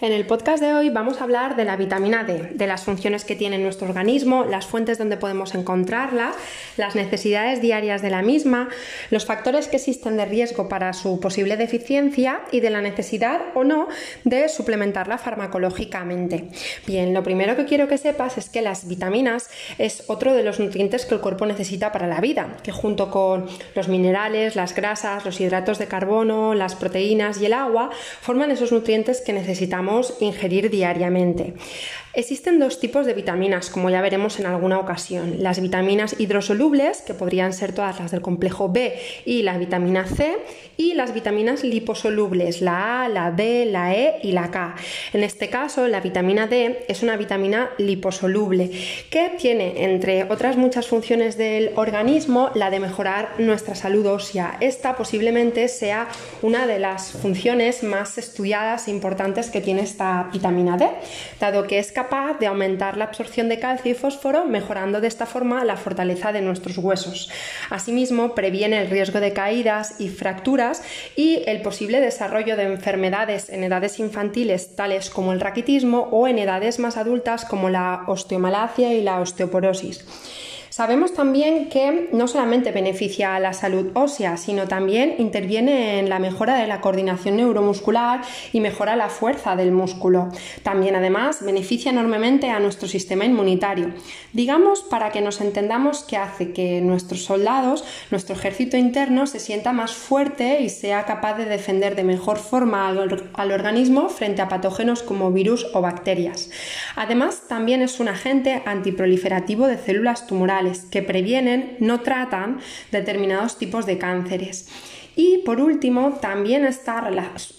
En el podcast de hoy vamos a hablar de la vitamina D, de las funciones que tiene nuestro organismo, las fuentes donde podemos encontrarla, las necesidades diarias de la misma, los factores que existen de riesgo para su posible deficiencia y de la necesidad o no de suplementarla farmacológicamente. Bien, lo primero que quiero que sepas es que las vitaminas es otro de los nutrientes que el cuerpo necesita para la vida, que junto con los minerales, las grasas, los hidratos de carbono, las proteínas y el agua forman esos nutrientes que necesitamos ingerir diariamente. Existen dos tipos de vitaminas, como ya veremos en alguna ocasión. Las vitaminas hidrosolubles, que podrían ser todas las del complejo B y la vitamina C, y las vitaminas liposolubles, la A, la D, la E y la K. En este caso, la vitamina D es una vitamina liposoluble que tiene, entre otras muchas funciones del organismo, la de mejorar nuestra salud ósea. Esta posiblemente sea una de las funciones más estudiadas e importantes que tiene esta vitamina D, dado que es capaz de aumentar la absorción de calcio y fósforo, mejorando de esta forma la fortaleza de nuestros huesos. Asimismo, previene el riesgo de caídas y fracturas y el posible desarrollo de enfermedades en edades infantiles tales como el raquitismo o en edades más adultas como la osteomalacia y la osteoporosis. Sabemos también que no solamente beneficia a la salud ósea, sino también interviene en la mejora de la coordinación neuromuscular y mejora la fuerza del músculo. También además beneficia enormemente a nuestro sistema inmunitario. Digamos para que nos entendamos que hace que nuestros soldados, nuestro ejército interno se sienta más fuerte y sea capaz de defender de mejor forma al, al organismo frente a patógenos como virus o bacterias. Además también es un agente antiproliferativo de células tumorales que previenen, no tratan determinados tipos de cánceres. Y por último, también está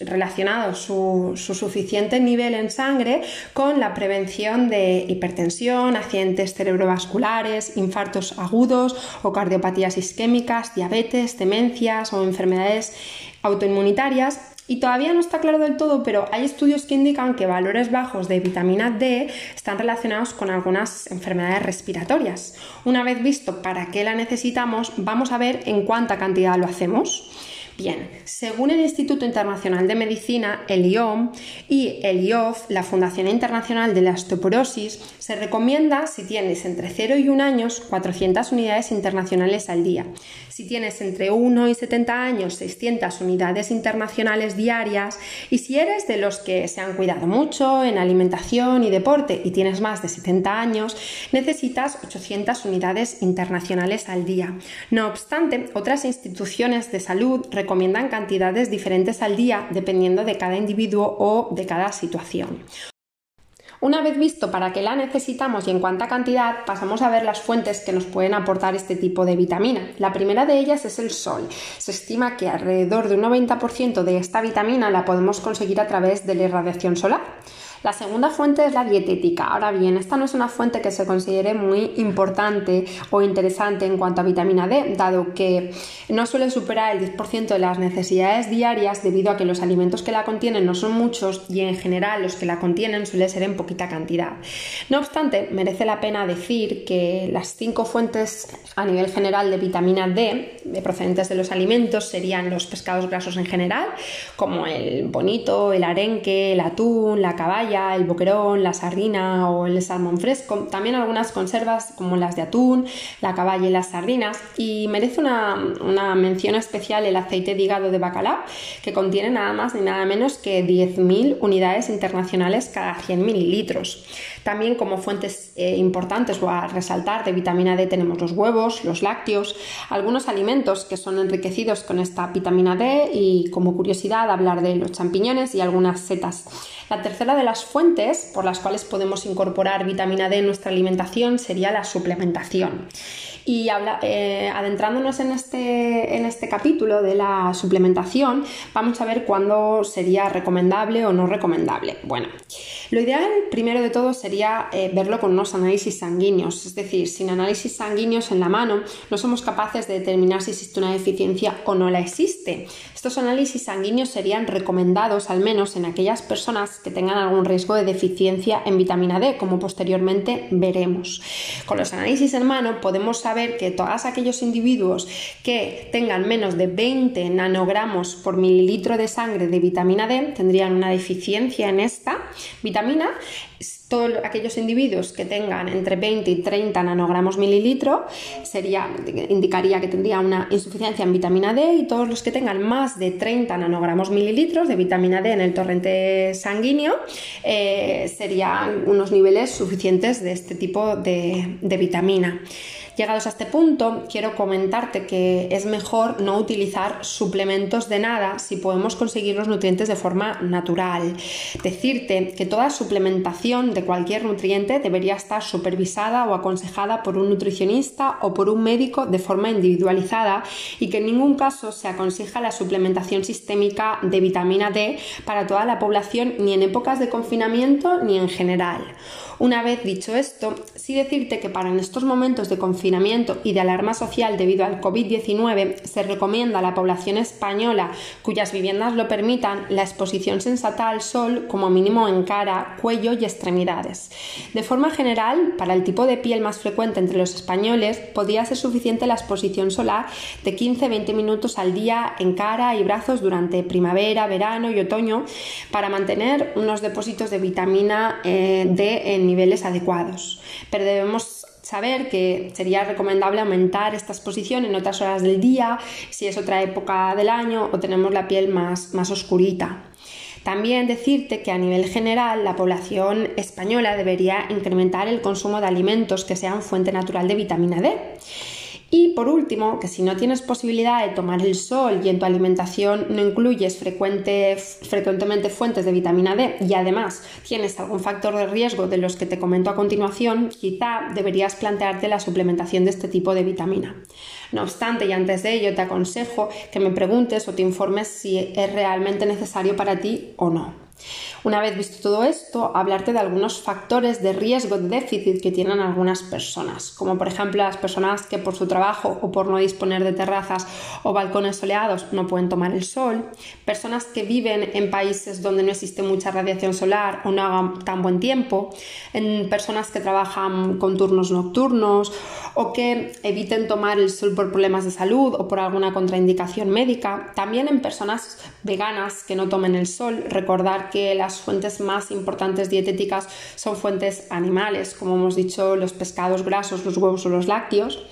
relacionado su, suficiente nivel en sangre con la prevención de hipertensión, accidentes cerebrovasculares, infartos agudos o cardiopatías isquémicas, diabetes, demencias o enfermedades autoinmunitarias y todavía no está claro del todo, pero hay estudios que indican que valores bajos de vitamina D están relacionados con algunas enfermedades respiratorias. Una vez visto para qué la necesitamos, vamos a ver en cuánta cantidad lo hacemos. Bien, según el Instituto Internacional de Medicina, el IOM y el IOF, la Fundación Internacional de la Osteoporosis, se recomienda si tienes entre 0 y 1 años 400 unidades internacionales al día. Si tienes entre 1 y 70 años 600 unidades internacionales diarias y si eres de los que se han cuidado mucho en alimentación y deporte y tienes más de 70 años, necesitas 800 unidades internacionales al día. No obstante, otras instituciones de salud recomiendan cantidades diferentes al día dependiendo de cada individuo o de cada situación. Una vez visto para qué la necesitamos y en cuánta cantidad, pasamos a ver las fuentes que nos pueden aportar este tipo de vitamina. La primera de ellas es el sol. Se estima que alrededor de un 90% de esta vitamina la podemos conseguir a través de la irradiación solar. La segunda fuente es la dietética. Ahora bien, esta no es una fuente que se considere muy importante o interesante en cuanto a vitamina D, dado que no suele superar el 10% de las necesidades diarias debido a que los alimentos que la contienen no son muchos y en general los que la contienen suele ser en poquita cantidad. No obstante, merece la pena decir que las cinco fuentes a nivel general de vitamina D de procedentes de los alimentos serían los pescados grasos en general, como el bonito, el arenque, el atún, la caballa, el boquerón, la sardina o el salmón fresco, también algunas conservas como las de atún, la caballa y las sardinas y merece una, una mención especial el aceite de hígado de bacalao que contiene nada más ni nada menos que 10.000 unidades internacionales cada 100 mililitros. También como fuentes eh, importantes o a resaltar de vitamina D tenemos los huevos, los lácteos, algunos alimentos que son enriquecidos con esta vitamina D y como curiosidad hablar de los champiñones y algunas setas. La tercera de las fuentes por las cuales podemos incorporar vitamina D en nuestra alimentación sería la suplementación. Y eh, adentrándonos en este, en este capítulo de la suplementación, vamos a ver cuándo sería recomendable o no recomendable. Bueno, lo ideal, primero de todo, sería eh, verlo con unos análisis sanguíneos, es decir, sin análisis sanguíneos en la mano, no somos capaces de determinar si existe una deficiencia o no la existe. Estos análisis sanguíneos serían recomendados al menos en aquellas personas que tengan algún riesgo de deficiencia en vitamina D, como posteriormente veremos. Con los análisis en mano podemos saber que todos aquellos individuos que tengan menos de 20 nanogramos por mililitro de sangre de vitamina D tendrían una deficiencia en esta vitamina todos aquellos individuos que tengan entre 20 y 30 nanogramos mililitro sería, indicaría que tendría una insuficiencia en vitamina D y todos los que tengan más de 30 nanogramos mililitros de vitamina D en el torrente sanguíneo eh, serían unos niveles suficientes de este tipo de, de vitamina. Llegados a este punto, quiero comentarte que es mejor no utilizar suplementos de nada si podemos conseguir los nutrientes de forma natural. Decirte que toda suplementación cualquier nutriente debería estar supervisada o aconsejada por un nutricionista o por un médico de forma individualizada y que en ningún caso se aconseja la suplementación sistémica de vitamina D para toda la población ni en épocas de confinamiento ni en general. Una vez dicho esto, sí decirte que para en estos momentos de confinamiento y de alarma social debido al COVID-19 se recomienda a la población española cuyas viviendas lo permitan la exposición sensata al sol como mínimo en cara, cuello y extremidades. De forma general, para el tipo de piel más frecuente entre los españoles, podría ser suficiente la exposición solar de 15-20 minutos al día en cara y brazos durante primavera, verano y otoño para mantener unos depósitos de vitamina eh, D en niveles adecuados. Pero debemos saber que sería recomendable aumentar esta exposición en otras horas del día, si es otra época del año o tenemos la piel más, más oscurita. También decirte que a nivel general la población española debería incrementar el consumo de alimentos que sean fuente natural de vitamina D. Y por último, que si no tienes posibilidad de tomar el sol y en tu alimentación no incluyes frecuentemente fuentes de vitamina D y además tienes algún factor de riesgo de los que te comento a continuación, quizá deberías plantearte la suplementación de este tipo de vitamina. No obstante, y antes de ello, te aconsejo que me preguntes o te informes si es realmente necesario para ti o no. Una vez visto todo esto, hablarte de algunos factores de riesgo de déficit que tienen algunas personas, como por ejemplo las personas que por su trabajo o por no disponer de terrazas o balcones soleados no pueden tomar el sol, personas que viven en países donde no existe mucha radiación solar o no hagan tan buen tiempo, en personas que trabajan con turnos nocturnos o que eviten tomar el sol por problemas de salud o por alguna contraindicación médica, también en personas veganas que no tomen el sol, recordar que las fuentes más importantes dietéticas son fuentes animales, como hemos dicho, los pescados grasos, los huevos o los lácteos.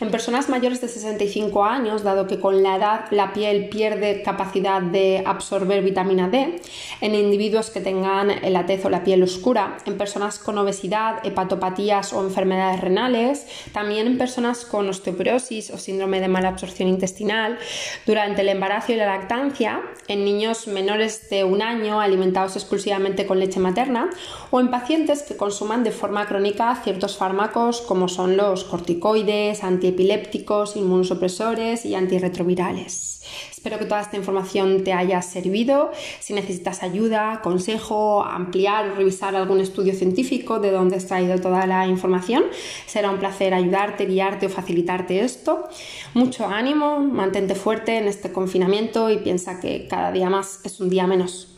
En personas mayores de 65 años, dado que con la edad la piel pierde capacidad de absorber vitamina D, en individuos que tengan la tez o la piel oscura, en personas con obesidad, hepatopatías o enfermedades renales, también en personas con osteoporosis o síndrome de mala absorción intestinal, durante el embarazo y la lactancia, en niños menores de un año alimentados exclusivamente con leche materna o en pacientes que consuman de forma crónica ciertos fármacos como son los corticoides, antiepilépticos, inmunosupresores y antirretrovirales. Espero que toda esta información te haya servido. Si necesitas ayuda, consejo, ampliar o revisar algún estudio científico de donde has traído toda la información, será un placer ayudarte, guiarte o facilitarte esto. Mucho ánimo, mantente fuerte en este confinamiento y piensa que cada día más es un día menos.